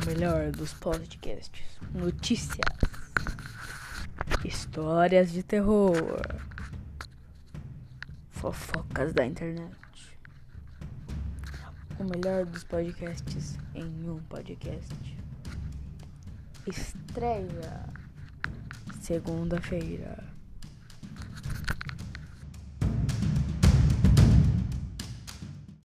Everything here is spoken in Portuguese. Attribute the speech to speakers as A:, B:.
A: O melhor dos podcasts. Notícias. Histórias de terror. Fofocas da internet. O melhor dos podcasts em um podcast. Estreia. Segunda-feira.